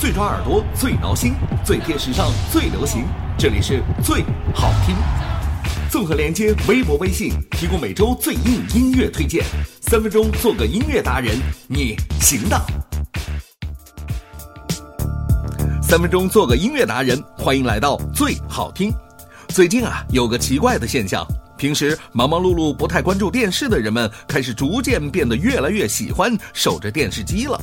最抓耳朵，最挠心，最贴时尚，最流行。这里是最好听。综合连接微博、微信，提供每周最硬音乐推荐。三分钟做个音乐达人，你行的。三分钟做个音乐达人，欢迎来到最好听。最近啊，有个奇怪的现象。平时忙忙碌碌、不太关注电视的人们，开始逐渐变得越来越喜欢守着电视机了。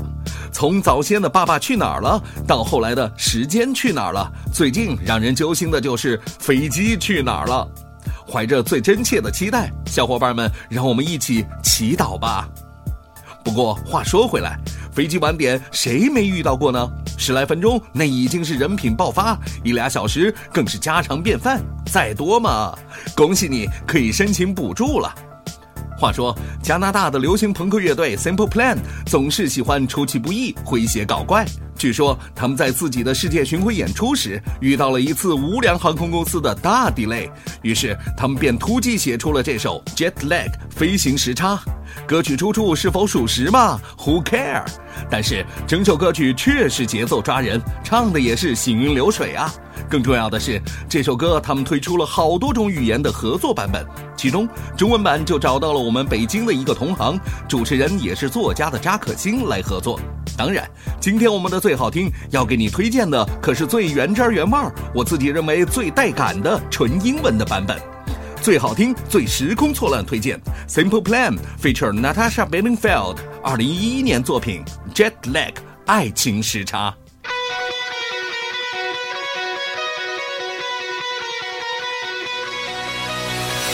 从早先的《爸爸去哪儿了》到后来的《时间去哪儿了》，最近让人揪心的就是《飞机去哪儿了》。怀着最真切的期待，小伙伴们，让我们一起祈祷吧。不过话说回来，飞机晚点谁没遇到过呢？十来分钟那已经是人品爆发，一俩小时更是家常便饭。再多嘛，恭喜你可以申请补助了。话说，加拿大的流行朋克乐队 Simple Plan 总是喜欢出其不意、诙谐搞怪。据说他们在自己的世界巡回演出时遇到了一次无良航空公司的大 delay，于是他们便突击写出了这首 Jet Lag 飞行时差。歌曲出处是否属实嘛？Who care？但是整首歌曲确实节奏抓人，唱的也是行云流水啊。更重要的是，这首歌他们推出了好多种语言的合作版本，其中中文版就找到了我们北京的一个同行，主持人也是作家的扎可欣来合作。当然，今天我们的最好听要给你推荐的可是最原汁原味儿，我自己认为最带感的纯英文的版本。最好听、最时空错乱推荐，Simple Plan feature Natasha Bedingfield，二零一一年作品《Jet Lag》爱情时差。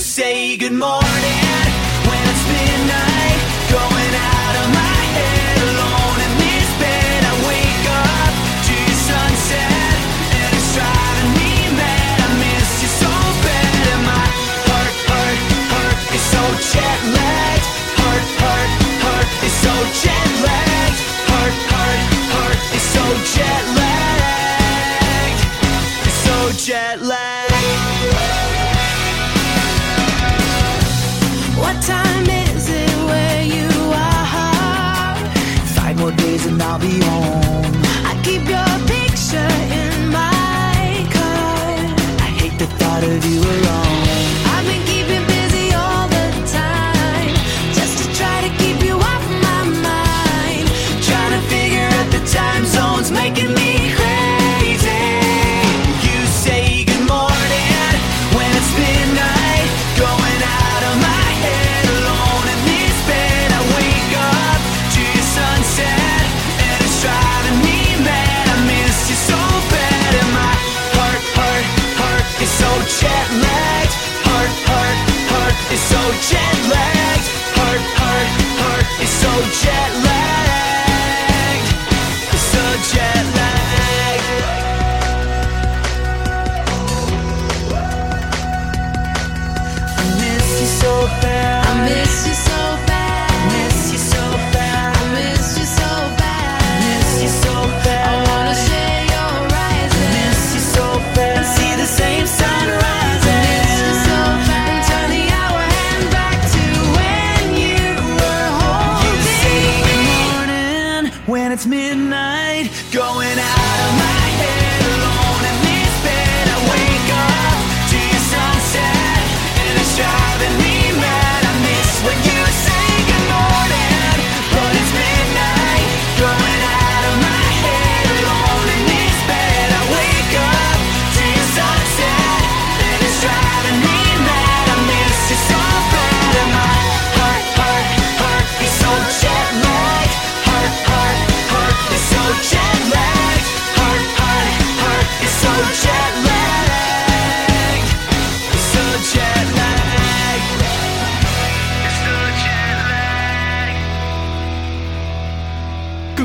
say good morning It's midnight.